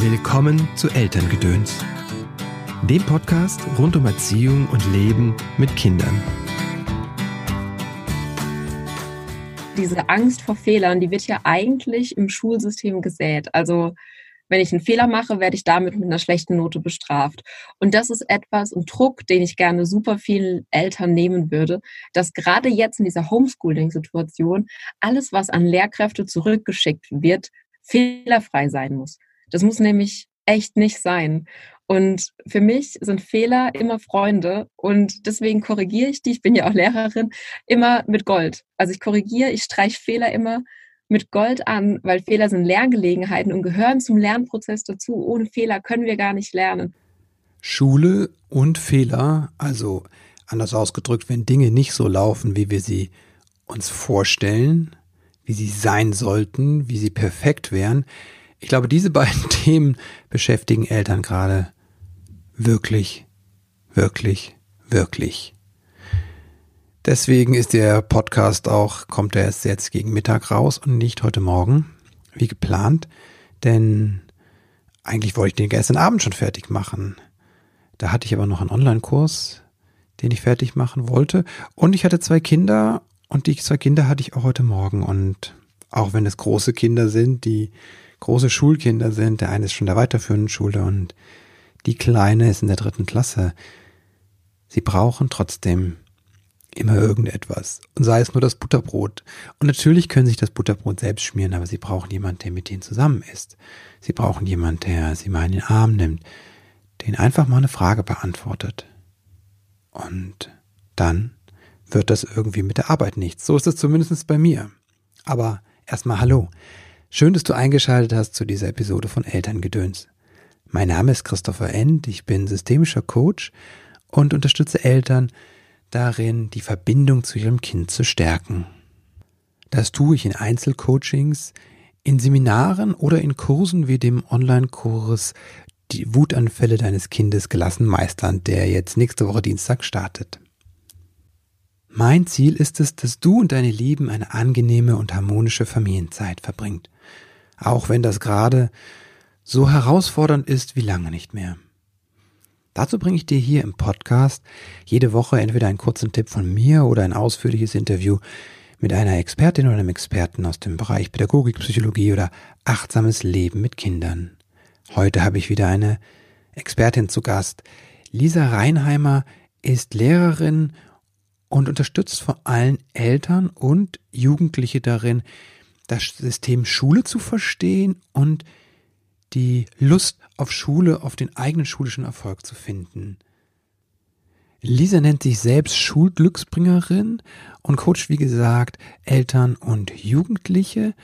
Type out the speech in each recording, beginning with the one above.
Willkommen zu Elterngedöns, dem Podcast rund um Erziehung und Leben mit Kindern. Diese Angst vor Fehlern, die wird ja eigentlich im Schulsystem gesät. Also wenn ich einen Fehler mache, werde ich damit mit einer schlechten Note bestraft. Und das ist etwas, ein Druck, den ich gerne super vielen Eltern nehmen würde, dass gerade jetzt in dieser Homeschooling-Situation alles, was an Lehrkräfte zurückgeschickt wird, fehlerfrei sein muss. Das muss nämlich echt nicht sein. Und für mich sind Fehler immer Freunde und deswegen korrigiere ich die, ich bin ja auch Lehrerin, immer mit Gold. Also ich korrigiere, ich streiche Fehler immer mit Gold an, weil Fehler sind Lerngelegenheiten und gehören zum Lernprozess dazu. Ohne Fehler können wir gar nicht lernen. Schule und Fehler, also anders ausgedrückt, wenn Dinge nicht so laufen, wie wir sie uns vorstellen, wie sie sein sollten, wie sie perfekt wären, ich glaube, diese beiden Themen beschäftigen Eltern gerade wirklich, wirklich, wirklich. Deswegen ist der Podcast auch, kommt er erst jetzt gegen Mittag raus und nicht heute Morgen, wie geplant, denn eigentlich wollte ich den gestern Abend schon fertig machen. Da hatte ich aber noch einen Online-Kurs, den ich fertig machen wollte. Und ich hatte zwei Kinder und die zwei Kinder hatte ich auch heute Morgen. Und auch wenn es große Kinder sind, die große Schulkinder sind. Der eine ist schon der weiterführenden Schule und die Kleine ist in der dritten Klasse. Sie brauchen trotzdem immer irgendetwas. Und sei es nur das Butterbrot. Und natürlich können sich das Butterbrot selbst schmieren, aber sie brauchen jemanden, der mit ihnen zusammen ist. Sie brauchen jemanden, der sie mal in den Arm nimmt, den einfach mal eine Frage beantwortet. Und dann wird das irgendwie mit der Arbeit nichts. So ist es zumindest bei mir. Aber erstmal Hallo. Schön, dass du eingeschaltet hast zu dieser Episode von Elterngedöns. Mein Name ist Christopher End, ich bin systemischer Coach und unterstütze Eltern darin, die Verbindung zu ihrem Kind zu stärken. Das tue ich in Einzelcoachings, in Seminaren oder in Kursen wie dem Online-Kurs Die Wutanfälle deines Kindes gelassen meistern, der jetzt nächste Woche Dienstag startet. Mein Ziel ist es, dass du und deine Lieben eine angenehme und harmonische Familienzeit verbringt auch wenn das gerade so herausfordernd ist wie lange nicht mehr. Dazu bringe ich dir hier im Podcast jede Woche entweder einen kurzen Tipp von mir oder ein ausführliches Interview mit einer Expertin oder einem Experten aus dem Bereich Pädagogik, Psychologie oder achtsames Leben mit Kindern. Heute habe ich wieder eine Expertin zu Gast. Lisa Reinheimer ist Lehrerin und unterstützt vor allem Eltern und Jugendliche darin, das System Schule zu verstehen und die Lust auf Schule, auf den eigenen schulischen Erfolg zu finden. Lisa nennt sich selbst Schulglücksbringerin und coacht, wie gesagt, Eltern und Jugendliche.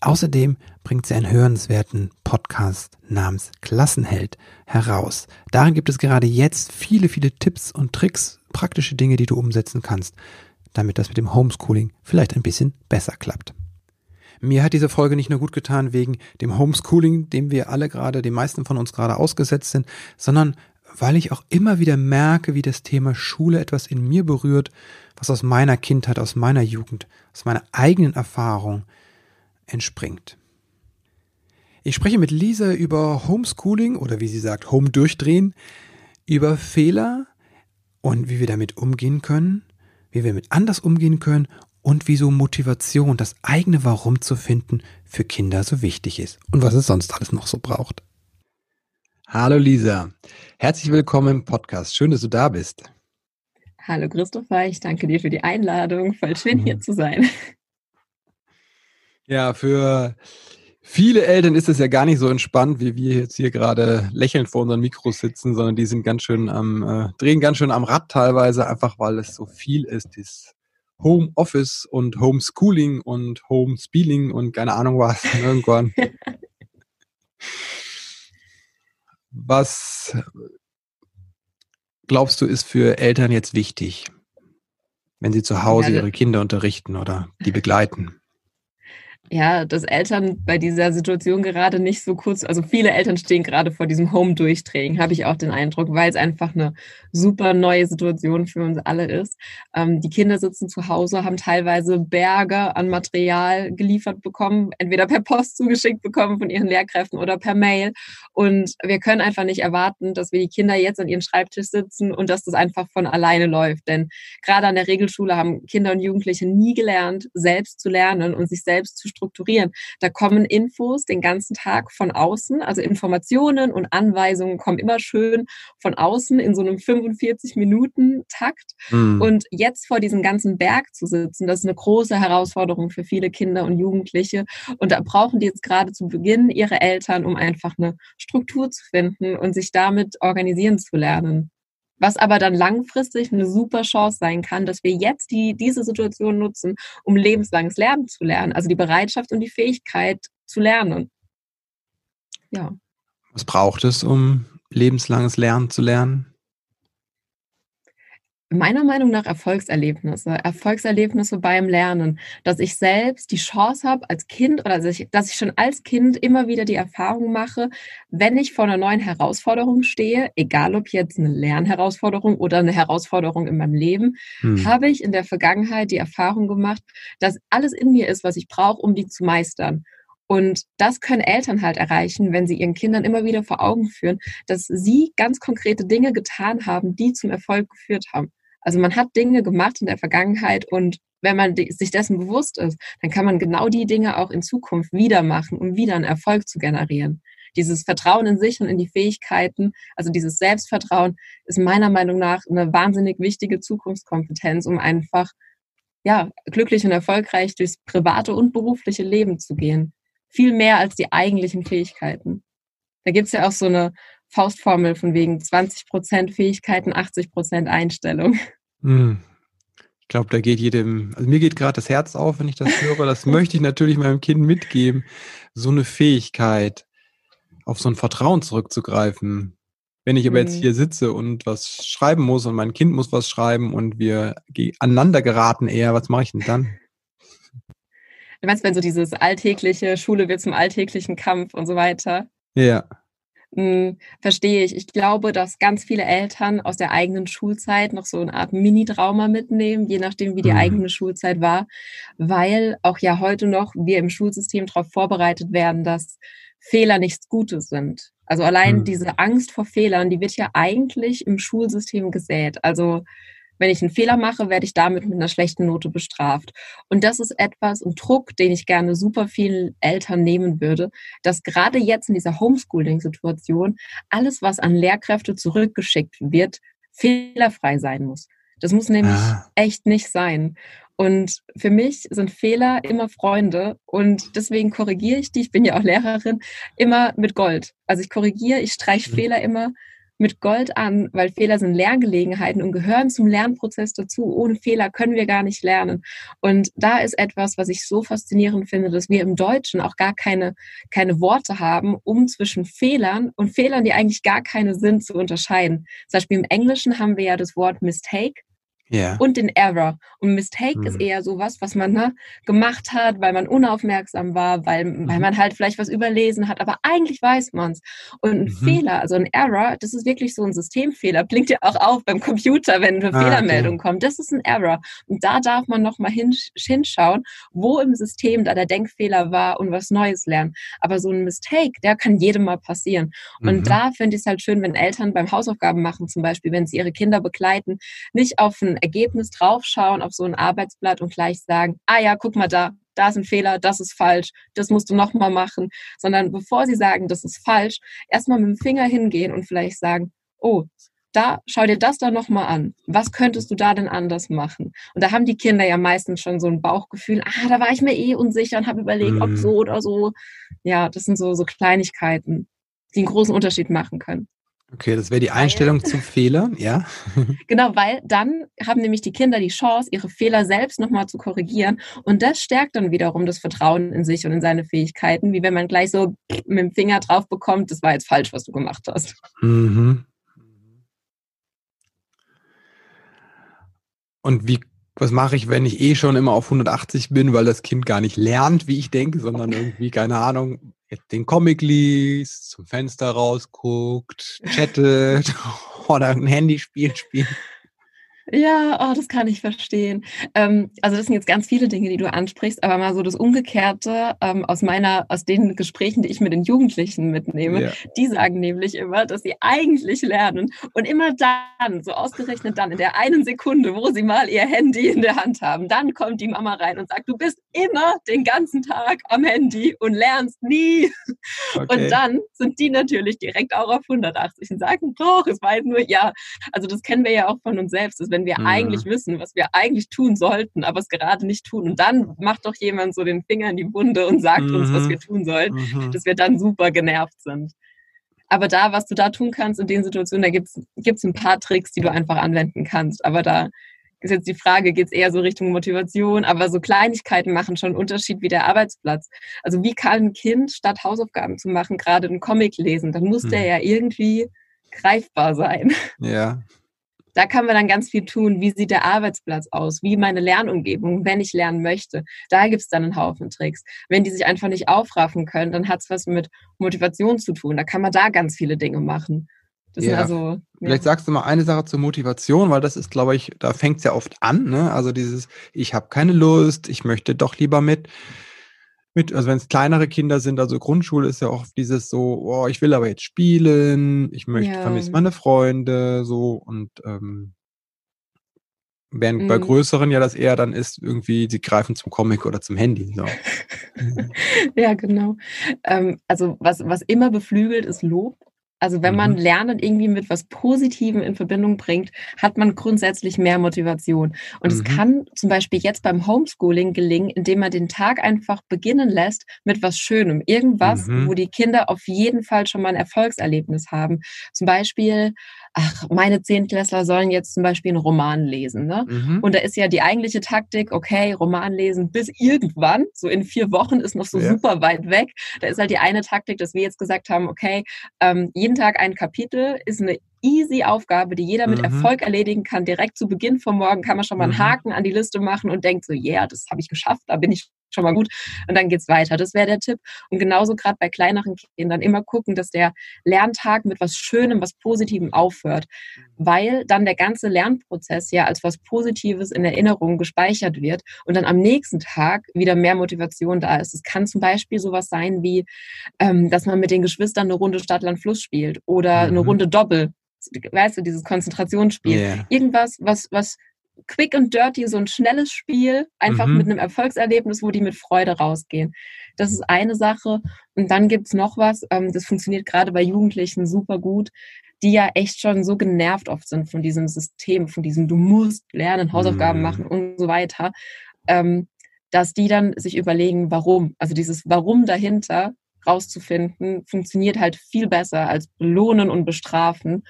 Außerdem bringt sie einen hörenswerten Podcast namens Klassenheld heraus. Darin gibt es gerade jetzt viele, viele Tipps und Tricks, praktische Dinge, die du umsetzen kannst, damit das mit dem Homeschooling vielleicht ein bisschen besser klappt. Mir hat diese Folge nicht nur gut getan wegen dem Homeschooling, dem wir alle gerade, die meisten von uns gerade ausgesetzt sind, sondern weil ich auch immer wieder merke, wie das Thema Schule etwas in mir berührt, was aus meiner Kindheit, aus meiner Jugend, aus meiner eigenen Erfahrung entspringt. Ich spreche mit Lisa über Homeschooling oder wie sie sagt, Home durchdrehen, über Fehler und wie wir damit umgehen können, wie wir mit anders umgehen können und wieso Motivation, das eigene Warum zu finden, für Kinder so wichtig ist und was es sonst alles noch so braucht. Hallo Lisa, herzlich willkommen im Podcast. Schön, dass du da bist. Hallo Christopher, ich danke dir für die Einladung. Voll schön hier mhm. zu sein. Ja, für viele Eltern ist es ja gar nicht so entspannt, wie wir jetzt hier gerade lächelnd vor unseren Mikros sitzen, sondern die sind ganz schön am, äh, drehen ganz schön am Rad teilweise, einfach weil es so viel ist, dieses Homeoffice und Homeschooling und Homeschooling und keine Ahnung was irgendwann. was glaubst du, ist für Eltern jetzt wichtig, wenn sie zu Hause ihre Kinder unterrichten oder die begleiten? Ja, dass Eltern bei dieser Situation gerade nicht so kurz, also viele Eltern stehen gerade vor diesem Home-Durchtraining, habe ich auch den Eindruck, weil es einfach eine super neue Situation für uns alle ist. Ähm, die Kinder sitzen zu Hause, haben teilweise Berge an Material geliefert bekommen, entweder per Post zugeschickt bekommen von ihren Lehrkräften oder per Mail. Und wir können einfach nicht erwarten, dass wir die Kinder jetzt an ihren Schreibtisch sitzen und dass das einfach von alleine läuft. Denn gerade an der Regelschule haben Kinder und Jugendliche nie gelernt, selbst zu lernen und sich selbst zu strukturieren. Da kommen Infos den ganzen Tag von außen, also Informationen und Anweisungen kommen immer schön von außen in so einem 45 Minuten Takt. Mhm. Und jetzt vor diesem ganzen Berg zu sitzen, das ist eine große Herausforderung für viele Kinder und Jugendliche. Und da brauchen die jetzt gerade zu Beginn ihre Eltern, um einfach eine Struktur zu finden und sich damit organisieren zu lernen. Was aber dann langfristig eine super Chance sein kann, dass wir jetzt die, diese Situation nutzen, um lebenslanges Lernen zu lernen. Also die Bereitschaft und die Fähigkeit zu lernen. Ja. Was braucht es, um lebenslanges Lernen zu lernen? Meiner Meinung nach Erfolgserlebnisse, Erfolgserlebnisse beim Lernen, dass ich selbst die Chance habe als Kind oder dass ich, dass ich schon als Kind immer wieder die Erfahrung mache, wenn ich vor einer neuen Herausforderung stehe, egal ob jetzt eine Lernherausforderung oder eine Herausforderung in meinem Leben, hm. habe ich in der Vergangenheit die Erfahrung gemacht, dass alles in mir ist, was ich brauche, um die zu meistern. Und das können Eltern halt erreichen, wenn sie ihren Kindern immer wieder vor Augen führen, dass sie ganz konkrete Dinge getan haben, die zum Erfolg geführt haben. Also man hat Dinge gemacht in der Vergangenheit und wenn man sich dessen bewusst ist, dann kann man genau die Dinge auch in Zukunft wieder machen, um wieder einen Erfolg zu generieren. Dieses Vertrauen in sich und in die Fähigkeiten, also dieses Selbstvertrauen, ist meiner Meinung nach eine wahnsinnig wichtige Zukunftskompetenz, um einfach ja, glücklich und erfolgreich durchs private und berufliche Leben zu gehen. Viel mehr als die eigentlichen Fähigkeiten. Da gibt es ja auch so eine Faustformel von wegen 20% Fähigkeiten, 80% Einstellung. Hm. Ich glaube, da geht jedem, also mir geht gerade das Herz auf, wenn ich das höre. Das möchte ich natürlich meinem Kind mitgeben. So eine Fähigkeit, auf so ein Vertrauen zurückzugreifen. Wenn ich aber jetzt mhm. hier sitze und was schreiben muss und mein Kind muss was schreiben und wir aneinander geraten eher, was mache ich denn dann? Du meinst, wenn so dieses alltägliche Schule wird zum alltäglichen Kampf und so weiter? Ja. Hm, verstehe ich. Ich glaube, dass ganz viele Eltern aus der eigenen Schulzeit noch so eine Art Mini-Trauma mitnehmen, je nachdem, wie die mhm. eigene Schulzeit war, weil auch ja heute noch wir im Schulsystem darauf vorbereitet werden, dass Fehler nichts Gutes sind. Also allein mhm. diese Angst vor Fehlern, die wird ja eigentlich im Schulsystem gesät. Also wenn ich einen Fehler mache, werde ich damit mit einer schlechten Note bestraft. Und das ist etwas, ein Druck, den ich gerne super vielen Eltern nehmen würde, dass gerade jetzt in dieser Homeschooling-Situation alles, was an Lehrkräfte zurückgeschickt wird, fehlerfrei sein muss. Das muss nämlich ah. echt nicht sein. Und für mich sind Fehler immer Freunde und deswegen korrigiere ich die, ich bin ja auch Lehrerin, immer mit Gold. Also ich korrigiere, ich streiche mhm. Fehler immer mit Gold an, weil Fehler sind Lerngelegenheiten und gehören zum Lernprozess dazu. Ohne Fehler können wir gar nicht lernen. Und da ist etwas, was ich so faszinierend finde, dass wir im Deutschen auch gar keine, keine Worte haben, um zwischen Fehlern und Fehlern, die eigentlich gar keine sind, zu unterscheiden. Zum Beispiel im Englischen haben wir ja das Wort Mistake yeah. und den Error. Und Mistake mhm. ist eher sowas, was man ne, gemacht hat, weil man unaufmerksam war, weil, mhm. weil man halt vielleicht was überlesen hat, aber eigentlich weiß man es. Und ein mhm. Fehler, also ein Error, das ist wirklich so ein Systemfehler, blinkt ja auch auf beim Computer, wenn eine ah, Fehlermeldung okay. kommt. Das ist ein Error. Und da darf man nochmal hinschauen, wo im System da der Denkfehler war und was Neues lernen. Aber so ein Mistake, der kann jedem mal passieren. Und mhm. da finde ich es halt schön, wenn Eltern beim Hausaufgaben machen, zum Beispiel, wenn sie ihre Kinder begleiten, nicht auf ein Ergebnis draufschauen auf so ein Arbeitsblatt und gleich sagen, ah ja, guck mal da, da ist ein Fehler, das ist falsch, das musst du nochmal machen, sondern bevor sie sagen, das ist falsch, erstmal mit dem Finger hingehen und vielleicht sagen, oh, da, schau dir das da nochmal an. Was könntest du da denn anders machen? Und da haben die Kinder ja meistens schon so ein Bauchgefühl, ah, da war ich mir eh unsicher und habe überlegt, mhm. ob so oder so. Ja, das sind so, so Kleinigkeiten, die einen großen Unterschied machen können. Okay, das wäre die Einstellung zum Fehler, ja. Genau, weil dann haben nämlich die Kinder die Chance, ihre Fehler selbst nochmal zu korrigieren. Und das stärkt dann wiederum das Vertrauen in sich und in seine Fähigkeiten, wie wenn man gleich so mit dem Finger drauf bekommt, das war jetzt falsch, was du gemacht hast. Mhm. Und wie was mache ich, wenn ich eh schon immer auf 180 bin, weil das Kind gar nicht lernt, wie ich denke, sondern irgendwie, keine Ahnung, den Comic liest, zum Fenster rausguckt, chattet oder ein Handyspiel spielt. Ja, oh, das kann ich verstehen. Ähm, also das sind jetzt ganz viele Dinge, die du ansprichst, aber mal so das Umgekehrte ähm, aus meiner, aus den Gesprächen, die ich mit den Jugendlichen mitnehme, ja. die sagen nämlich immer, dass sie eigentlich lernen und immer dann, so ausgerechnet dann, in der einen Sekunde, wo sie mal ihr Handy in der Hand haben, dann kommt die Mama rein und sagt, du bist immer den ganzen Tag am Handy und lernst nie. Okay. Und dann sind die natürlich direkt auch auf 180 und sagen, doch, es war halt nur, ja, also das kennen wir ja auch von uns selbst, wenn wir mhm. eigentlich wissen, was wir eigentlich tun sollten, aber es gerade nicht tun. Und dann macht doch jemand so den Finger in die Wunde und sagt mhm. uns, was mhm. wir tun sollen, mhm. dass wir dann super genervt sind. Aber da, was du da tun kannst in den Situationen, da gibt es ein paar Tricks, die du einfach anwenden kannst. Aber da ist jetzt die Frage, geht es eher so Richtung Motivation, aber so Kleinigkeiten machen schon einen Unterschied wie der Arbeitsplatz. Also wie kann ein Kind, statt Hausaufgaben zu machen, gerade einen Comic lesen? Dann muss der mhm. ja irgendwie greifbar sein. Ja. Da kann man dann ganz viel tun. Wie sieht der Arbeitsplatz aus? Wie meine Lernumgebung, wenn ich lernen möchte? Da gibt es dann einen Haufen Tricks. Wenn die sich einfach nicht aufraffen können, dann hat es was mit Motivation zu tun. Da kann man da ganz viele Dinge machen. Das ja. also, Vielleicht ja. sagst du mal eine Sache zur Motivation, weil das ist, glaube ich, da fängt es ja oft an. Ne? Also dieses, ich habe keine Lust, ich möchte doch lieber mit mit, also wenn es kleinere Kinder sind, also Grundschule ist ja auch dieses so, oh, ich will aber jetzt spielen, ich möchte, ja. vermisse meine Freunde, so und ähm, während mhm. bei größeren ja das eher dann ist, irgendwie, sie greifen zum Comic oder zum Handy. So. ja, genau. Ähm, also was, was immer beflügelt, ist Lob. Also wenn man mhm. Lernen irgendwie mit was Positivem in Verbindung bringt, hat man grundsätzlich mehr Motivation. Und mhm. es kann zum Beispiel jetzt beim Homeschooling gelingen, indem man den Tag einfach beginnen lässt mit was Schönem. Irgendwas, mhm. wo die Kinder auf jeden Fall schon mal ein Erfolgserlebnis haben. Zum Beispiel ach, meine Zehntklässler sollen jetzt zum Beispiel einen Roman lesen. Ne? Mhm. Und da ist ja die eigentliche Taktik, okay, Roman lesen bis irgendwann, so in vier Wochen ist noch so ja. super weit weg. Da ist halt die eine Taktik, dass wir jetzt gesagt haben, okay, ähm, jeden Tag ein Kapitel ist eine easy Aufgabe, die jeder mit mhm. Erfolg erledigen kann. Direkt zu Beginn vom Morgen kann man schon mal einen mhm. Haken an die Liste machen und denkt so, ja, yeah, das habe ich geschafft, da bin ich schon mal gut. Und dann geht's weiter. Das wäre der Tipp. Und genauso gerade bei kleineren Kindern immer gucken, dass der Lerntag mit was Schönem, was Positivem aufhört. Weil dann der ganze Lernprozess ja als was Positives in Erinnerung gespeichert wird und dann am nächsten Tag wieder mehr Motivation da ist. Es kann zum Beispiel sowas sein wie, ähm, dass man mit den Geschwistern eine Runde Stadtland Fluss spielt oder mhm. eine Runde Doppel. Weißt du, dieses Konzentrationsspiel. Yeah. Irgendwas, was, was quick and dirty, so ein schnelles Spiel, einfach mhm. mit einem Erfolgserlebnis, wo die mit Freude rausgehen. Das ist eine Sache. Und dann gibt's noch was, ähm, das funktioniert gerade bei Jugendlichen super gut, die ja echt schon so genervt oft sind von diesem System, von diesem du musst lernen, Hausaufgaben mhm. machen und so weiter, ähm, dass die dann sich überlegen, warum. Also dieses Warum dahinter rauszufinden, funktioniert halt viel besser als belohnen und bestrafen,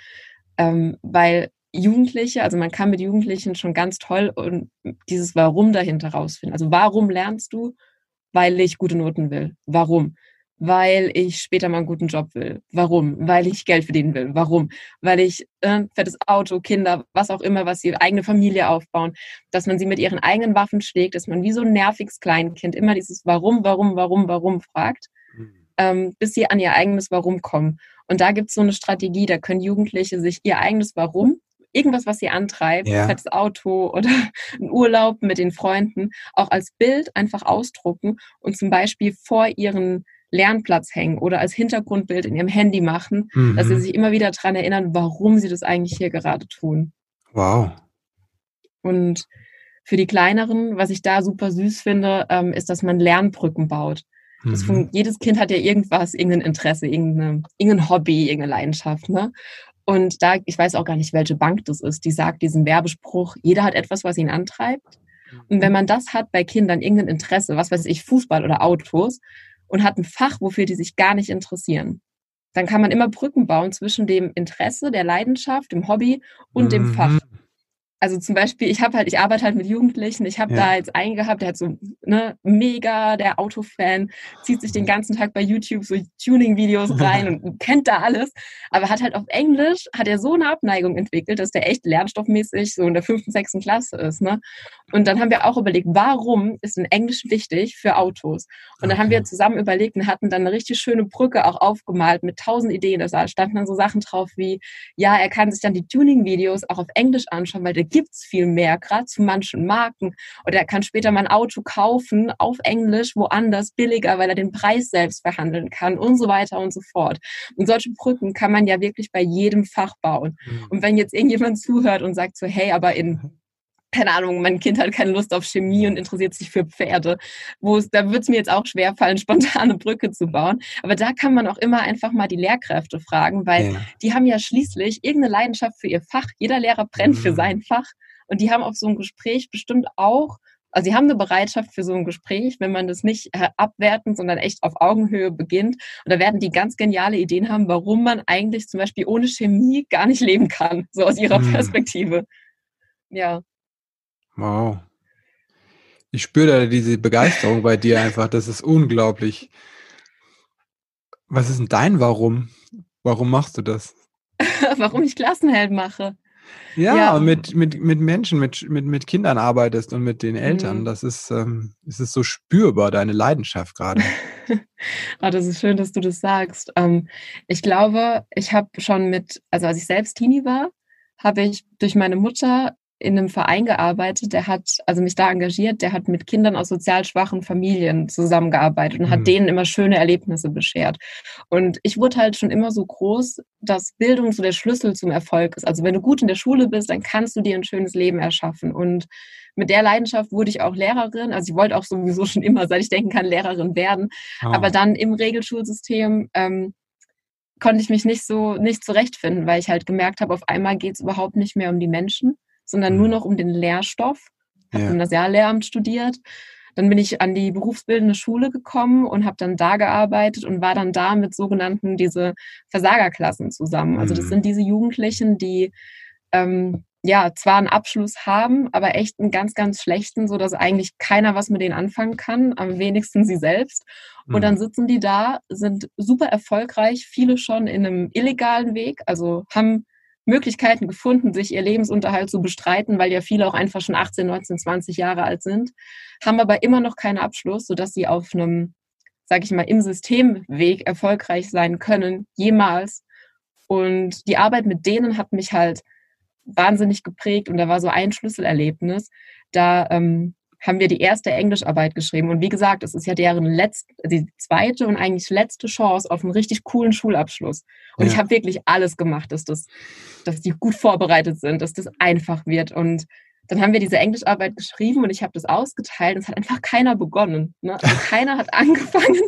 ähm, weil Jugendliche, also man kann mit Jugendlichen schon ganz toll und dieses Warum dahinter rausfinden. Also warum lernst du? Weil ich gute Noten will. Warum? Weil ich später mal einen guten Job will. Warum? Weil ich Geld verdienen will. Warum? Weil ich äh, fettes Auto, Kinder, was auch immer, was sie eigene Familie aufbauen, dass man sie mit ihren eigenen Waffen schlägt, dass man wie so ein nerviges Kleinkind immer dieses Warum, Warum, Warum, Warum fragt, mhm. ähm, bis sie an ihr eigenes Warum kommen. Und da gibt es so eine Strategie, da können Jugendliche sich ihr eigenes Warum irgendwas, was sie antreibt, ja. fettes Auto oder ein Urlaub mit den Freunden, auch als Bild einfach ausdrucken und zum Beispiel vor ihren Lernplatz hängen oder als Hintergrundbild in ihrem Handy machen, mhm. dass sie mhm. sich immer wieder daran erinnern, warum sie das eigentlich hier gerade tun. Wow. Und für die kleineren, was ich da super süß finde, ähm, ist, dass man Lernbrücken baut. Mhm. jedes Kind hat ja irgendwas, irgendein Interesse, irgendeine, irgendein Hobby, irgendeine Leidenschaft. Ne? Und da, ich weiß auch gar nicht, welche Bank das ist, die sagt diesen Werbespruch, jeder hat etwas, was ihn antreibt. Und wenn man das hat bei Kindern, irgendein Interesse, was weiß ich, Fußball oder Autos, und hat ein Fach, wofür die sich gar nicht interessieren, dann kann man immer Brücken bauen zwischen dem Interesse, der Leidenschaft, dem Hobby und mhm. dem Fach. Also zum Beispiel, ich habe halt, ich arbeite halt mit Jugendlichen, ich habe ja. da jetzt einen gehabt, der hat so, ne, mega der Autofan, zieht sich den ganzen Tag bei YouTube so Tuning-Videos rein und kennt da alles, aber hat halt auf Englisch, hat er so eine Abneigung entwickelt, dass der echt lernstoffmäßig so in der fünften, sechsten Klasse ist, ne. Und dann haben wir auch überlegt, warum ist denn Englisch wichtig für Autos? Und okay. dann haben wir zusammen überlegt und hatten dann eine richtig schöne Brücke auch aufgemalt mit tausend Ideen. Da standen dann so Sachen drauf wie, ja, er kann sich dann die Tuning-Videos auch auf Englisch anschauen, weil der gibt's viel mehr, gerade zu manchen Marken. Oder er kann später mal ein Auto kaufen auf Englisch, woanders billiger, weil er den Preis selbst verhandeln kann und so weiter und so fort. Und solche Brücken kann man ja wirklich bei jedem Fach bauen. Mhm. Und wenn jetzt irgendjemand zuhört und sagt so, hey, aber in keine Ahnung, mein Kind hat keine Lust auf Chemie und interessiert sich für Pferde. Wo es, da wird es mir jetzt auch schwer fallen, spontane Brücke zu bauen. Aber da kann man auch immer einfach mal die Lehrkräfte fragen, weil ja. die haben ja schließlich irgendeine Leidenschaft für ihr Fach. Jeder Lehrer brennt mhm. für sein Fach. Und die haben auf so ein Gespräch bestimmt auch, also sie haben eine Bereitschaft für so ein Gespräch, wenn man das nicht äh, abwertend, sondern echt auf Augenhöhe beginnt. Und da werden die ganz geniale Ideen haben, warum man eigentlich zum Beispiel ohne Chemie gar nicht leben kann, so aus ihrer mhm. Perspektive. Ja. Wow. Ich spüre da diese Begeisterung bei dir einfach. Das ist unglaublich. Was ist denn dein Warum? Warum machst du das? Warum ich Klassenheld mache. Ja, ja. mit, mit, mit Menschen, mit, mit, mit Kindern arbeitest und mit den Eltern. Mhm. Das ist, ähm, es ist so spürbar, deine Leidenschaft gerade. oh, das ist schön, dass du das sagst. Ähm, ich glaube, ich habe schon mit, also als ich selbst Teenie war, habe ich durch meine Mutter in einem Verein gearbeitet, der hat, also mich da engagiert, der hat mit Kindern aus sozial schwachen Familien zusammengearbeitet und mhm. hat denen immer schöne Erlebnisse beschert. Und ich wurde halt schon immer so groß, dass Bildung so der Schlüssel zum Erfolg ist. Also wenn du gut in der Schule bist, dann kannst du dir ein schönes Leben erschaffen. Und mit der Leidenschaft wurde ich auch Lehrerin. Also ich wollte auch sowieso schon immer, seit ich denken kann, Lehrerin werden. Oh. Aber dann im Regelschulsystem ähm, konnte ich mich nicht so nicht zurechtfinden, weil ich halt gemerkt habe, auf einmal geht es überhaupt nicht mehr um die Menschen, sondern nur mhm. noch um den Lehrstoff. Habe ja. Gymnasiallehramt studiert. Dann bin ich an die berufsbildende Schule gekommen und habe dann da gearbeitet und war dann da mit sogenannten diese Versagerklassen zusammen. Also das mhm. sind diese Jugendlichen, die ähm, ja zwar einen Abschluss haben, aber echt einen ganz, ganz schlechten, so dass eigentlich keiner was mit denen anfangen kann, am wenigsten sie selbst. Und mhm. dann sitzen die da, sind super erfolgreich, viele schon in einem illegalen Weg, also haben Möglichkeiten gefunden, sich ihr Lebensunterhalt zu bestreiten, weil ja viele auch einfach schon 18, 19, 20 Jahre alt sind, haben aber immer noch keinen Abschluss, sodass sie auf einem, sage ich mal, im Systemweg erfolgreich sein können, jemals. Und die Arbeit mit denen hat mich halt wahnsinnig geprägt und da war so ein Schlüsselerlebnis. Da ähm, haben wir die erste Englischarbeit geschrieben. Und wie gesagt, es ist ja deren letzte, die zweite und eigentlich letzte Chance auf einen richtig coolen Schulabschluss. Und ja. ich habe wirklich alles gemacht, dass das, dass die gut vorbereitet sind, dass das einfach wird. Und dann haben wir diese Englischarbeit geschrieben und ich habe das ausgeteilt und es hat einfach keiner begonnen. Ne? Also keiner hat angefangen,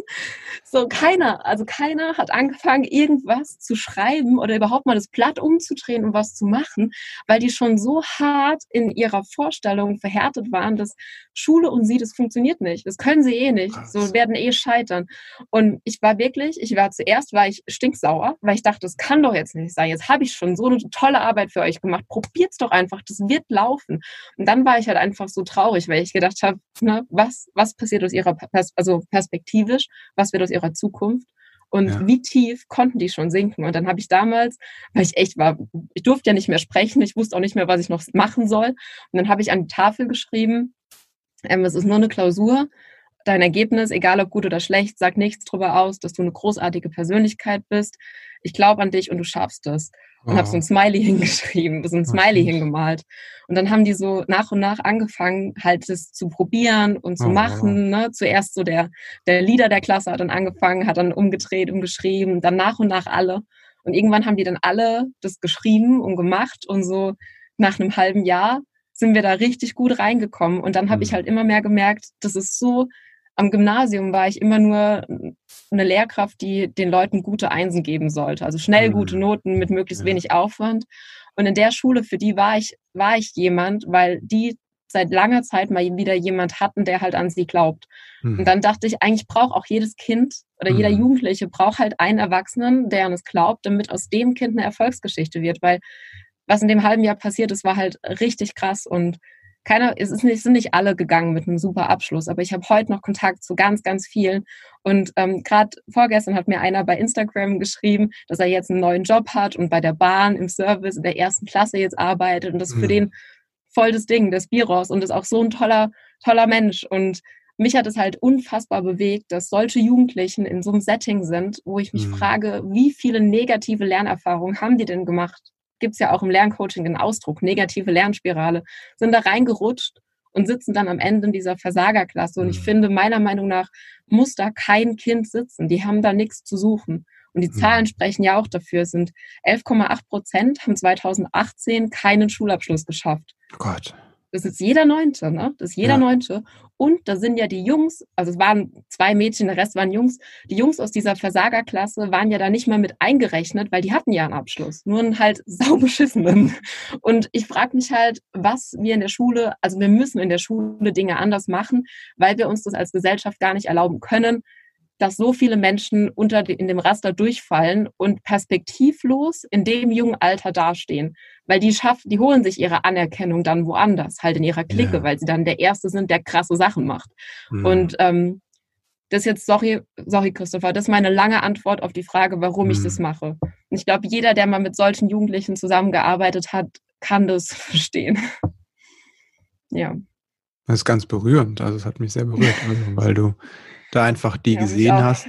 so keiner, also keiner hat angefangen, irgendwas zu schreiben oder überhaupt mal das Blatt umzudrehen und was zu machen, weil die schon so hart in ihrer Vorstellung verhärtet waren, dass Schule und sie, das funktioniert nicht. Das können sie eh nicht. So werden eh scheitern. Und ich war wirklich, ich war zuerst, war ich stinksauer, weil ich dachte, das kann doch jetzt nicht sein. Jetzt habe ich schon so eine tolle Arbeit für euch gemacht. Probiert's doch einfach. Das wird laufen. Und dann war ich halt einfach so traurig, weil ich gedacht habe, ne, was, was passiert aus ihrer, Pers also perspektivisch, was wird aus ihrer Zukunft? Und ja. wie tief konnten die schon sinken? Und dann habe ich damals, weil ich echt war, ich durfte ja nicht mehr sprechen, ich wusste auch nicht mehr, was ich noch machen soll. Und dann habe ich an die Tafel geschrieben, ähm, es ist nur eine Klausur. Dein Ergebnis, egal ob gut oder schlecht, sagt nichts darüber aus, dass du eine großartige Persönlichkeit bist. Ich glaube an dich und du schaffst es und oh. habe so ein Smiley hingeschrieben, so ein Smiley hingemalt. Und dann haben die so nach und nach angefangen, halt das zu probieren und zu oh, machen. Ne? Zuerst so der, der Leader der Klasse hat dann angefangen, hat dann umgedreht, umgeschrieben, dann nach und nach alle. Und irgendwann haben die dann alle das geschrieben und gemacht und so nach einem halben Jahr sind wir da richtig gut reingekommen. Und dann habe mhm. ich halt immer mehr gemerkt, das ist so am Gymnasium war ich immer nur eine Lehrkraft, die den Leuten gute Einsen geben sollte. Also schnell mhm. gute Noten mit möglichst wenig Aufwand. Und in der Schule, für die war ich, war ich jemand, weil die seit langer Zeit mal wieder jemand hatten, der halt an sie glaubt. Mhm. Und dann dachte ich, eigentlich braucht auch jedes Kind oder jeder mhm. Jugendliche braucht halt einen Erwachsenen, der an es glaubt, damit aus dem Kind eine Erfolgsgeschichte wird. Weil was in dem halben Jahr passiert ist, war halt richtig krass und keiner, es ist nicht, sind nicht alle gegangen mit einem super Abschluss, aber ich habe heute noch Kontakt zu ganz, ganz vielen. Und ähm, gerade vorgestern hat mir einer bei Instagram geschrieben, dass er jetzt einen neuen Job hat und bei der Bahn im Service in der ersten Klasse jetzt arbeitet und das mhm. für den voll das Ding, das Biros und ist auch so ein toller, toller Mensch. Und mich hat es halt unfassbar bewegt, dass solche Jugendlichen in so einem Setting sind, wo ich mich mhm. frage, wie viele negative Lernerfahrungen haben die denn gemacht? Gibt es ja auch im Lerncoaching den Ausdruck, negative Lernspirale, sind da reingerutscht und sitzen dann am Ende in dieser Versagerklasse. Und ich mhm. finde, meiner Meinung nach muss da kein Kind sitzen. Die haben da nichts zu suchen. Und die mhm. Zahlen sprechen ja auch dafür. Es sind 11,8 Prozent haben 2018 keinen Schulabschluss geschafft. Oh Gott. Das ist jeder Neunte, ne? Das ist jeder ja. Neunte. Und da sind ja die Jungs, also es waren zwei Mädchen, der Rest waren Jungs. Die Jungs aus dieser Versagerklasse waren ja da nicht mal mit eingerechnet, weil die hatten ja einen Abschluss. Nur einen halt saubeschissenen. Und ich frage mich halt, was wir in der Schule, also wir müssen in der Schule Dinge anders machen, weil wir uns das als Gesellschaft gar nicht erlauben können, dass so viele Menschen unter in dem Raster durchfallen und perspektivlos in dem jungen Alter dastehen. Weil die schaffen, die holen sich ihre Anerkennung dann woanders, halt in ihrer Clique, ja. weil sie dann der Erste sind, der krasse Sachen macht. Mhm. Und ähm, das jetzt, sorry, sorry, Christopher, das ist meine lange Antwort auf die Frage, warum mhm. ich das mache. Und ich glaube, jeder, der mal mit solchen Jugendlichen zusammengearbeitet hat, kann das verstehen. ja. Das ist ganz berührend. Also es hat mich sehr berührt, also, weil du da einfach die ja, gesehen hast,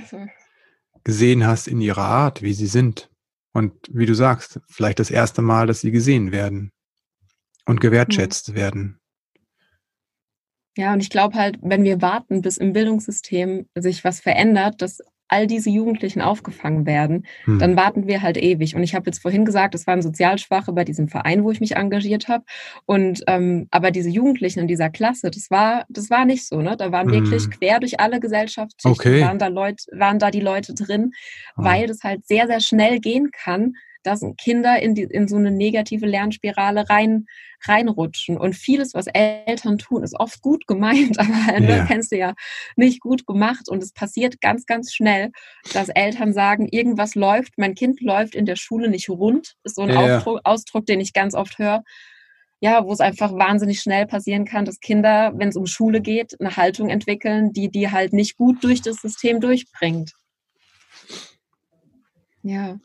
gesehen hast in ihrer Art, wie sie sind. Und wie du sagst, vielleicht das erste Mal, dass sie gesehen werden und gewertschätzt mhm. werden. Ja, und ich glaube halt, wenn wir warten, bis im Bildungssystem sich was verändert, dass all diese Jugendlichen aufgefangen werden, hm. dann warten wir halt ewig. Und ich habe jetzt vorhin gesagt, es waren Sozialschwache bei diesem Verein, wo ich mich engagiert habe. Und ähm, aber diese Jugendlichen in dieser Klasse, das war, das war nicht so. Ne? Da waren hm. wirklich quer durch alle Gesellschaftsschichten okay. waren da Leute, waren da die Leute drin, oh. weil das halt sehr, sehr schnell gehen kann, dass Kinder in, die, in so eine negative Lernspirale rein, reinrutschen. Und vieles, was Eltern tun, ist oft gut gemeint, aber ne, ja. kennst du ja nicht gut gemacht. Und es passiert ganz, ganz schnell, dass Eltern sagen, irgendwas läuft, mein Kind läuft in der Schule nicht rund. Ist so ein ja. Ausdruck, Ausdruck, den ich ganz oft höre ja, wo es einfach wahnsinnig schnell passieren kann, dass Kinder, wenn es um Schule geht, eine Haltung entwickeln, die die halt nicht gut durch das System durchbringt. Ja.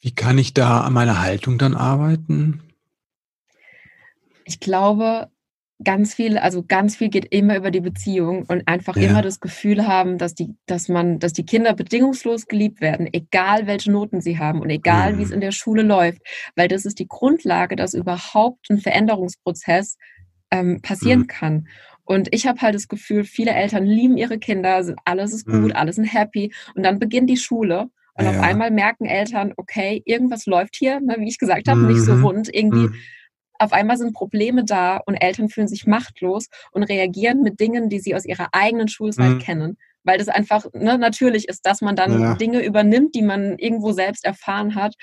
Wie kann ich da an meiner Haltung dann arbeiten? Ich glaube, ganz viel, also ganz viel geht immer über die Beziehung und einfach ja. immer das Gefühl haben, dass die, dass man, dass die Kinder bedingungslos geliebt werden, egal welche Noten sie haben und egal mhm. wie es mhm. in der Schule läuft, weil das ist die Grundlage, dass überhaupt ein Veränderungsprozess ähm, passieren mhm. kann. Und ich habe halt das Gefühl, viele Eltern lieben ihre Kinder, sind, alles ist gut, mhm. alles sind happy. Und dann beginnt die Schule und ja. auf einmal merken Eltern, okay, irgendwas läuft hier, ne, wie ich gesagt habe, mhm. nicht so mhm. rund. Irgendwie mhm. auf einmal sind Probleme da und Eltern fühlen sich machtlos und reagieren mit Dingen, die sie aus ihrer eigenen Schulzeit mhm. kennen. Weil das einfach ne, natürlich ist, dass man dann ja. Dinge übernimmt, die man irgendwo selbst erfahren hat.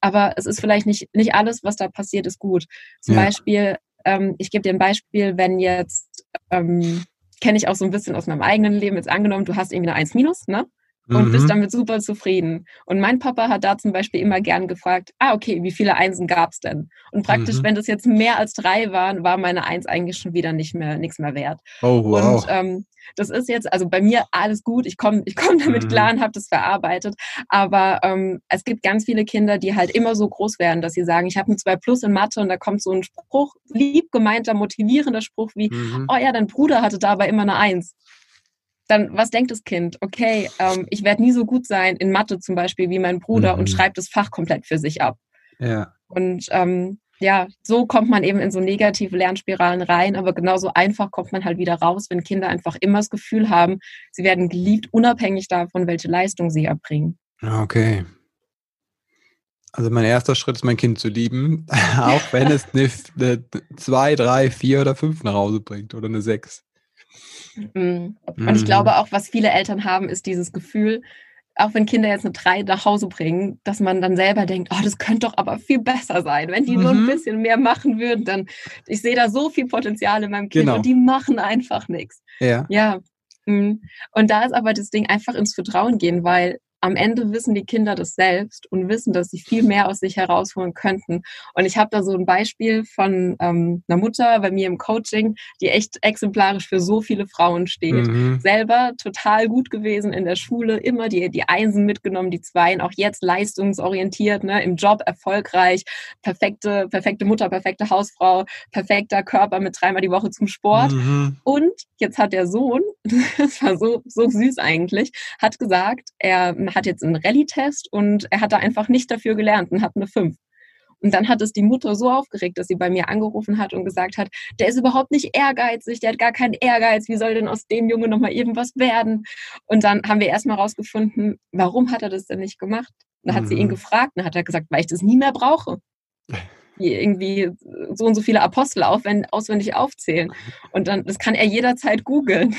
Aber es ist vielleicht nicht, nicht alles, was da passiert, ist gut. Zum ja. Beispiel, ähm, ich gebe dir ein Beispiel, wenn jetzt, ähm, kenne ich auch so ein bisschen aus meinem eigenen Leben, jetzt angenommen, du hast irgendwie eine 1 minus, ne? Und mhm. bist damit super zufrieden. Und mein Papa hat da zum Beispiel immer gern gefragt, ah, okay, wie viele Einsen gab's denn? Und praktisch, mhm. wenn das jetzt mehr als drei waren, war meine Eins eigentlich schon wieder nicht mehr, nichts mehr wert. Oh, wow. Und ähm, das ist jetzt, also bei mir alles gut, ich komme ich komm damit mhm. klar und habe das verarbeitet. Aber ähm, es gibt ganz viele Kinder, die halt immer so groß werden, dass sie sagen, ich habe ein 2 Plus in Mathe und da kommt so ein Spruch, lieb gemeinter, motivierender Spruch wie, mhm. oh ja, dein Bruder hatte dabei immer eine Eins dann was denkt das Kind? Okay, ähm, ich werde nie so gut sein in Mathe zum Beispiel wie mein Bruder mhm. und schreibt das Fach komplett für sich ab. Ja. Und ähm, ja, so kommt man eben in so negative Lernspiralen rein, aber genauso einfach kommt man halt wieder raus, wenn Kinder einfach immer das Gefühl haben, sie werden geliebt, unabhängig davon, welche Leistung sie erbringen. Ah, okay. Also mein erster Schritt ist, mein Kind zu lieben, auch wenn es eine 2, 3, 4 oder 5 nach Hause bringt oder eine 6. Und ich glaube auch, was viele Eltern haben, ist dieses Gefühl, auch wenn Kinder jetzt eine 3 nach Hause bringen, dass man dann selber denkt, oh, das könnte doch aber viel besser sein. Wenn die mhm. nur ein bisschen mehr machen würden, dann, ich sehe da so viel Potenzial in meinem Kind genau. und die machen einfach nichts. Ja. Ja. Mhm. Und da ist aber das Ding einfach ins Vertrauen gehen, weil am Ende wissen die Kinder das selbst und wissen, dass sie viel mehr aus sich herausholen könnten. Und ich habe da so ein Beispiel von ähm, einer Mutter bei mir im Coaching, die echt exemplarisch für so viele Frauen steht. Mhm. Selber total gut gewesen in der Schule, immer die, die Einsen mitgenommen, die Zweien, auch jetzt leistungsorientiert, ne, im Job erfolgreich, perfekte, perfekte Mutter, perfekte Hausfrau, perfekter Körper mit dreimal die Woche zum Sport. Mhm. Und jetzt hat der Sohn, das war so, so süß eigentlich, hat gesagt, er hat jetzt einen Rallye-Test und er hat da einfach nicht dafür gelernt und hat eine 5. Und dann hat es die Mutter so aufgeregt, dass sie bei mir angerufen hat und gesagt hat, der ist überhaupt nicht ehrgeizig, der hat gar keinen Ehrgeiz, wie soll denn aus dem Junge nochmal irgendwas werden? Und dann haben wir erstmal rausgefunden, warum hat er das denn nicht gemacht? dann hat mhm. sie ihn mhm. gefragt und hat er gesagt, weil ich das nie mehr brauche. irgendwie so und so viele Apostel auswendig aufzählen. Und dann, das kann er jederzeit googeln.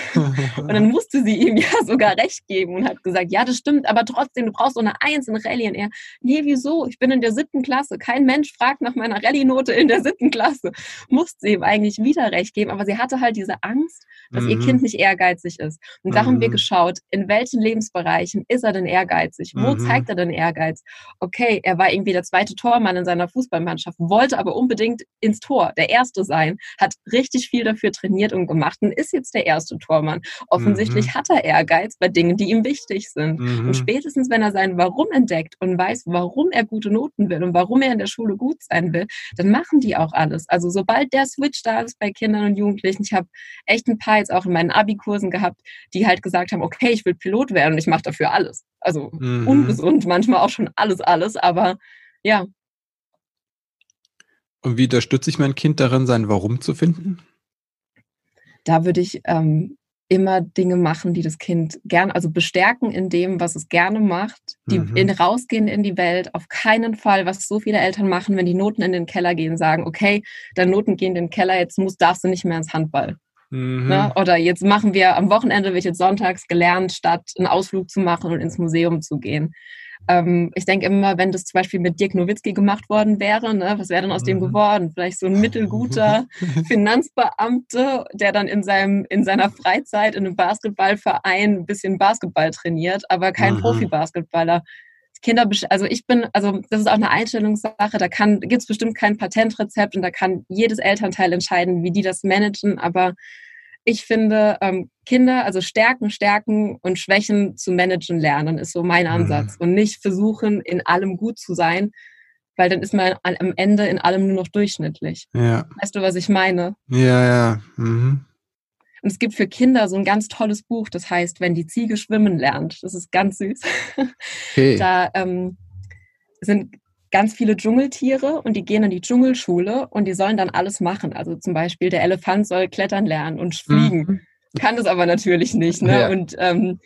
Und dann musste sie ihm ja sogar recht geben und hat gesagt, ja, das stimmt, aber trotzdem, du brauchst so eine Eins in Rallye. Und er, nee, wieso? Ich bin in der siebten Klasse. Kein Mensch fragt nach meiner Rallye-Note in der siebten Klasse. Musste sie ihm eigentlich wieder recht geben, aber sie hatte halt diese Angst, dass mhm. ihr Kind nicht ehrgeizig ist. Und da mhm. haben wir mhm. geschaut, in welchen Lebensbereichen ist er denn ehrgeizig? Wo mhm. zeigt er denn Ehrgeiz? Okay, er war irgendwie der zweite Tormann in seiner Fußballmannschaft wollte aber unbedingt ins Tor, der Erste sein, hat richtig viel dafür trainiert und gemacht und ist jetzt der erste Tormann. Offensichtlich mhm. hat er Ehrgeiz bei Dingen, die ihm wichtig sind. Mhm. Und spätestens, wenn er sein Warum entdeckt und weiß, warum er gute Noten will und warum er in der Schule gut sein will, dann machen die auch alles. Also sobald der Switch da ist bei Kindern und Jugendlichen, ich habe echt ein paar jetzt auch in meinen Abi-Kursen gehabt, die halt gesagt haben, okay, ich will Pilot werden und ich mache dafür alles. Also mhm. ungesund, manchmal auch schon alles, alles, aber ja, und wie unterstütze ich mein Kind darin, sein Warum zu finden? Da würde ich ähm, immer Dinge machen, die das Kind gerne, also bestärken in dem, was es gerne macht, die mhm. in, rausgehen in die Welt. Auf keinen Fall, was so viele Eltern machen, wenn die Noten in den Keller gehen, sagen, okay, deine Noten gehen in den Keller, jetzt musst, darfst du nicht mehr ins Handball. Mhm. Ne? Oder jetzt machen wir, am Wochenende wird jetzt sonntags gelernt, statt einen Ausflug zu machen und ins Museum zu gehen. Ähm, ich denke immer, wenn das zum Beispiel mit Dirk Nowitzki gemacht worden wäre, ne, was wäre denn aus mhm. dem geworden? Vielleicht so ein mittelguter Finanzbeamte, der dann in seinem in seiner Freizeit in einem Basketballverein ein bisschen Basketball trainiert, aber kein mhm. Profi-Basketballer. Kinder, also ich bin, also das ist auch eine Einstellungssache, da kann, gibt es bestimmt kein Patentrezept und da kann jedes Elternteil entscheiden, wie die das managen, aber ich finde, ähm, Kinder, also Stärken, Stärken und Schwächen zu managen lernen, ist so mein Ansatz. Mhm. Und nicht versuchen, in allem gut zu sein, weil dann ist man am Ende in allem nur noch durchschnittlich. Ja. Weißt du, was ich meine? Ja, ja. Mhm. Und es gibt für Kinder so ein ganz tolles Buch, das heißt, wenn die Ziege schwimmen lernt. Das ist ganz süß. Okay. Da ähm, sind ganz viele Dschungeltiere und die gehen in die Dschungelschule und die sollen dann alles machen. Also zum Beispiel der Elefant soll klettern lernen und fliegen. Mhm. Kann das aber natürlich nicht. Ne? Ja. Und ähm,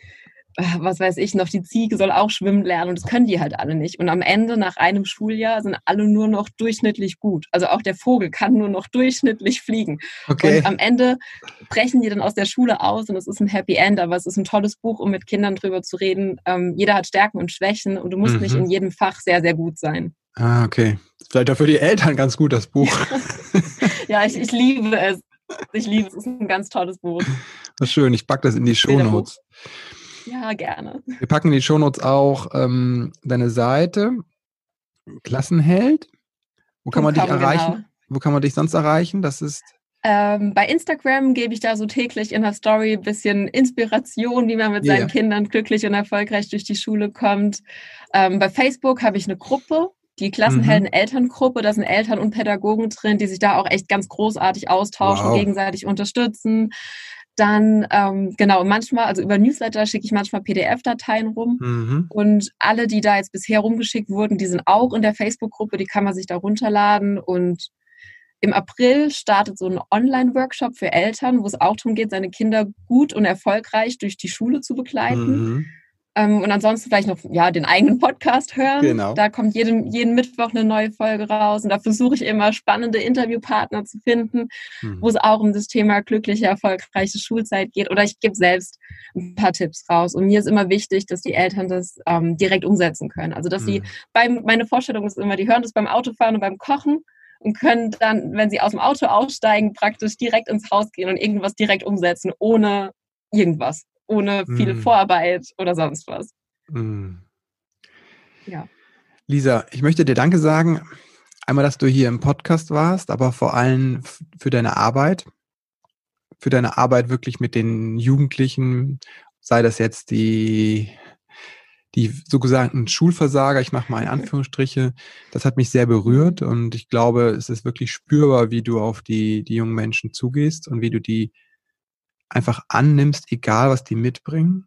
was weiß ich noch, die Ziege soll auch schwimmen lernen und das können die halt alle nicht. Und am Ende, nach einem Schuljahr, sind alle nur noch durchschnittlich gut. Also auch der Vogel kann nur noch durchschnittlich fliegen. Okay. Und am Ende brechen die dann aus der Schule aus und es ist ein Happy End, aber es ist ein tolles Buch, um mit Kindern drüber zu reden. Ähm, jeder hat Stärken und Schwächen und du musst mhm. nicht in jedem Fach sehr, sehr gut sein. Ah, okay. Vielleicht auch für die Eltern ganz gut, das Buch. ja, ich, ich liebe es. Ich liebe es. Es ist ein ganz tolles Buch. Das schön. Ich packe das in die Shownotes. Ja, gerne. Wir packen in die Shownotes auch ähm, deine Seite, Klassenheld. Wo kann man dich erreichen? Genau. Wo kann man dich sonst erreichen? Das ist. Ähm, bei Instagram gebe ich da so täglich in der Story ein bisschen Inspiration, wie man mit yeah. seinen Kindern glücklich und erfolgreich durch die Schule kommt. Ähm, bei Facebook habe ich eine Gruppe, die Klassenhelden-Elterngruppe. Da sind Eltern und Pädagogen drin, die sich da auch echt ganz großartig austauschen, wow. gegenseitig unterstützen. Dann, ähm, genau, manchmal, also über Newsletter schicke ich manchmal PDF-Dateien rum. Mhm. Und alle, die da jetzt bisher rumgeschickt wurden, die sind auch in der Facebook-Gruppe, die kann man sich da runterladen. Und im April startet so ein Online-Workshop für Eltern, wo es auch darum geht, seine Kinder gut und erfolgreich durch die Schule zu begleiten. Mhm. Ähm, und ansonsten vielleicht noch ja, den eigenen Podcast hören. Genau. Da kommt jeden, jeden Mittwoch eine neue Folge raus. Und da versuche ich immer spannende Interviewpartner zu finden, mhm. wo es auch um das Thema glückliche, erfolgreiche Schulzeit geht. Oder ich gebe selbst ein paar Tipps raus. Und mir ist immer wichtig, dass die Eltern das ähm, direkt umsetzen können. Also dass mhm. sie beim, meine Vorstellung ist immer, die hören das beim Autofahren und beim Kochen und können dann, wenn sie aus dem Auto aussteigen, praktisch direkt ins Haus gehen und irgendwas direkt umsetzen, ohne irgendwas ohne viel mm. Vorarbeit oder sonst was. Mm. Ja. Lisa, ich möchte dir Danke sagen. Einmal, dass du hier im Podcast warst, aber vor allem für deine Arbeit. Für deine Arbeit wirklich mit den Jugendlichen, sei das jetzt die die sogenannten Schulversager, ich mache mal in Anführungsstriche, das hat mich sehr berührt und ich glaube, es ist wirklich spürbar, wie du auf die, die jungen Menschen zugehst und wie du die einfach annimmst, egal was die mitbringen.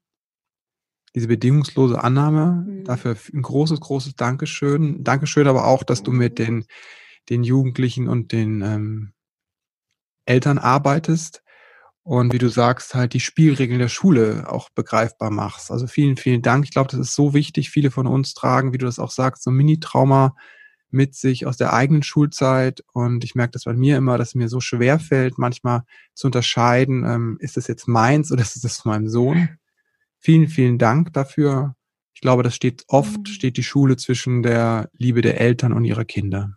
Diese bedingungslose Annahme, mhm. dafür ein großes, großes Dankeschön. Dankeschön aber auch, dass du mit mhm. den, den Jugendlichen und den ähm, Eltern arbeitest und wie du sagst, halt die Spielregeln der Schule auch begreifbar machst. Also vielen, vielen Dank. Ich glaube, das ist so wichtig. Viele von uns tragen, wie du das auch sagst, so ein Mini-Trauma mit sich aus der eigenen Schulzeit. Und ich merke das bei mir immer, dass es mir so schwer fällt, manchmal zu unterscheiden, ähm, ist das jetzt meins oder ist das von meinem Sohn? Vielen, vielen Dank dafür. Ich glaube, das steht oft, mhm. steht die Schule zwischen der Liebe der Eltern und ihrer Kinder.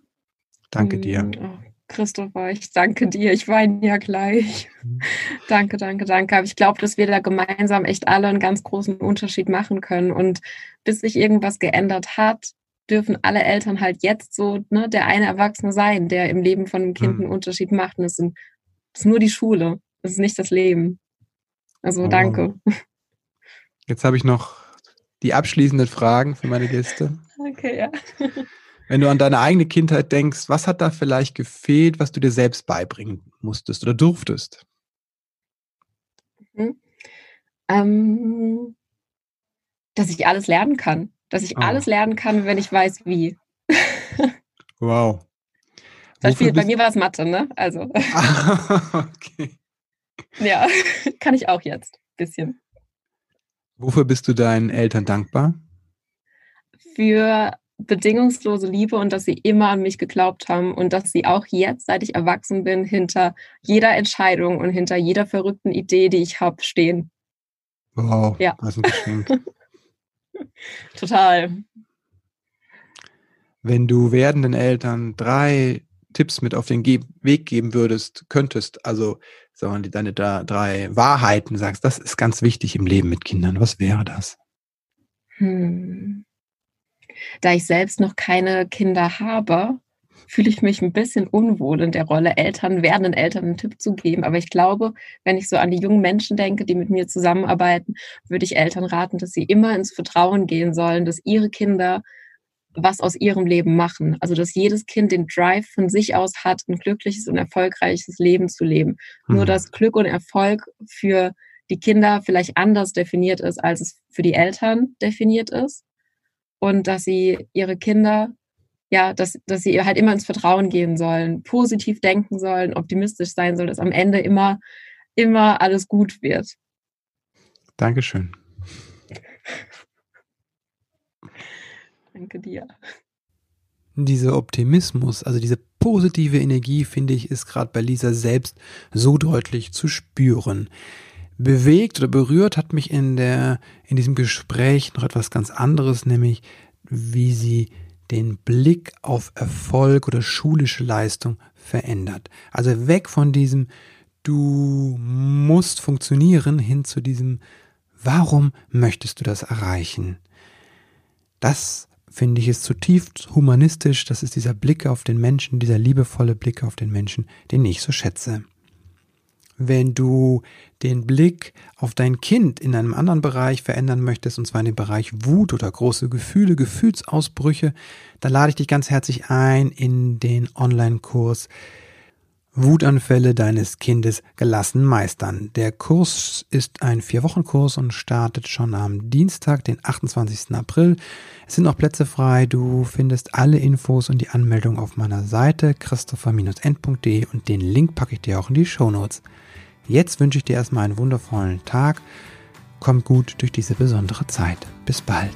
Danke dir. Mhm. Oh, Christopher, ich danke dir. Ich weine ja gleich. Mhm. danke, danke, danke. Aber ich glaube, dass wir da gemeinsam echt alle einen ganz großen Unterschied machen können. Und bis sich irgendwas geändert hat, dürfen alle Eltern halt jetzt so ne, der eine Erwachsene sein, der im Leben von einem Kind einen mhm. Unterschied macht. Und es ist, ist nur die Schule. Es ist nicht das Leben. Also oh. danke. Jetzt habe ich noch die abschließenden Fragen für meine Gäste. Okay, ja. Wenn du an deine eigene Kindheit denkst, was hat da vielleicht gefehlt, was du dir selbst beibringen musstest oder durftest? Mhm. Ähm, dass ich alles lernen kann. Dass ich oh. alles lernen kann, wenn ich weiß, wie. wow. Zum Beispiel, bei mir war es Mathe, ne? Also. okay. Ja, kann ich auch jetzt. Bisschen. Wofür bist du deinen Eltern dankbar? Für bedingungslose Liebe und dass sie immer an mich geglaubt haben und dass sie auch jetzt, seit ich erwachsen bin, hinter jeder Entscheidung und hinter jeder verrückten Idee, die ich habe, stehen. Wow, ja. das ist ein Geschenk. Total. Wenn du werdenden Eltern drei Tipps mit auf den Ge Weg geben würdest, könntest, also sagen wir, deine drei Wahrheiten sagst, das ist ganz wichtig im Leben mit Kindern, was wäre das? Hm. Da ich selbst noch keine Kinder habe, fühle ich mich ein bisschen unwohl in der Rolle, Eltern, werdenden Eltern einen Tipp zu geben. Aber ich glaube, wenn ich so an die jungen Menschen denke, die mit mir zusammenarbeiten, würde ich Eltern raten, dass sie immer ins Vertrauen gehen sollen, dass ihre Kinder was aus ihrem Leben machen. Also, dass jedes Kind den Drive von sich aus hat, ein glückliches und erfolgreiches Leben zu leben. Mhm. Nur, dass Glück und Erfolg für die Kinder vielleicht anders definiert ist, als es für die Eltern definiert ist und dass sie ihre Kinder, ja, dass, dass sie halt immer ins Vertrauen gehen sollen, positiv denken sollen, optimistisch sein sollen, dass am Ende immer, immer alles gut wird. Dankeschön. Danke dir. Dieser Optimismus, also diese positive Energie, finde ich, ist gerade bei Lisa selbst so deutlich zu spüren bewegt oder berührt hat mich in der, in diesem Gespräch noch etwas ganz anderes, nämlich wie sie den Blick auf Erfolg oder schulische Leistung verändert. Also weg von diesem du musst funktionieren hin zu diesem warum möchtest du das erreichen? Das finde ich ist zutiefst humanistisch, das ist dieser Blick auf den Menschen, dieser liebevolle Blick auf den Menschen, den ich so schätze wenn du den Blick auf dein Kind in einem anderen Bereich verändern möchtest, und zwar in dem Bereich Wut oder große Gefühle, Gefühlsausbrüche, dann lade ich dich ganz herzlich ein in den Online-Kurs Wutanfälle deines Kindes gelassen meistern. Der Kurs ist ein Vier-Wochen-Kurs und startet schon am Dienstag, den 28. April. Es sind noch Plätze frei. Du findest alle Infos und die Anmeldung auf meiner Seite christopher-end.de und den Link packe ich dir auch in die Show Notes. Jetzt wünsche ich dir erstmal einen wundervollen Tag. Komm gut durch diese besondere Zeit. Bis bald.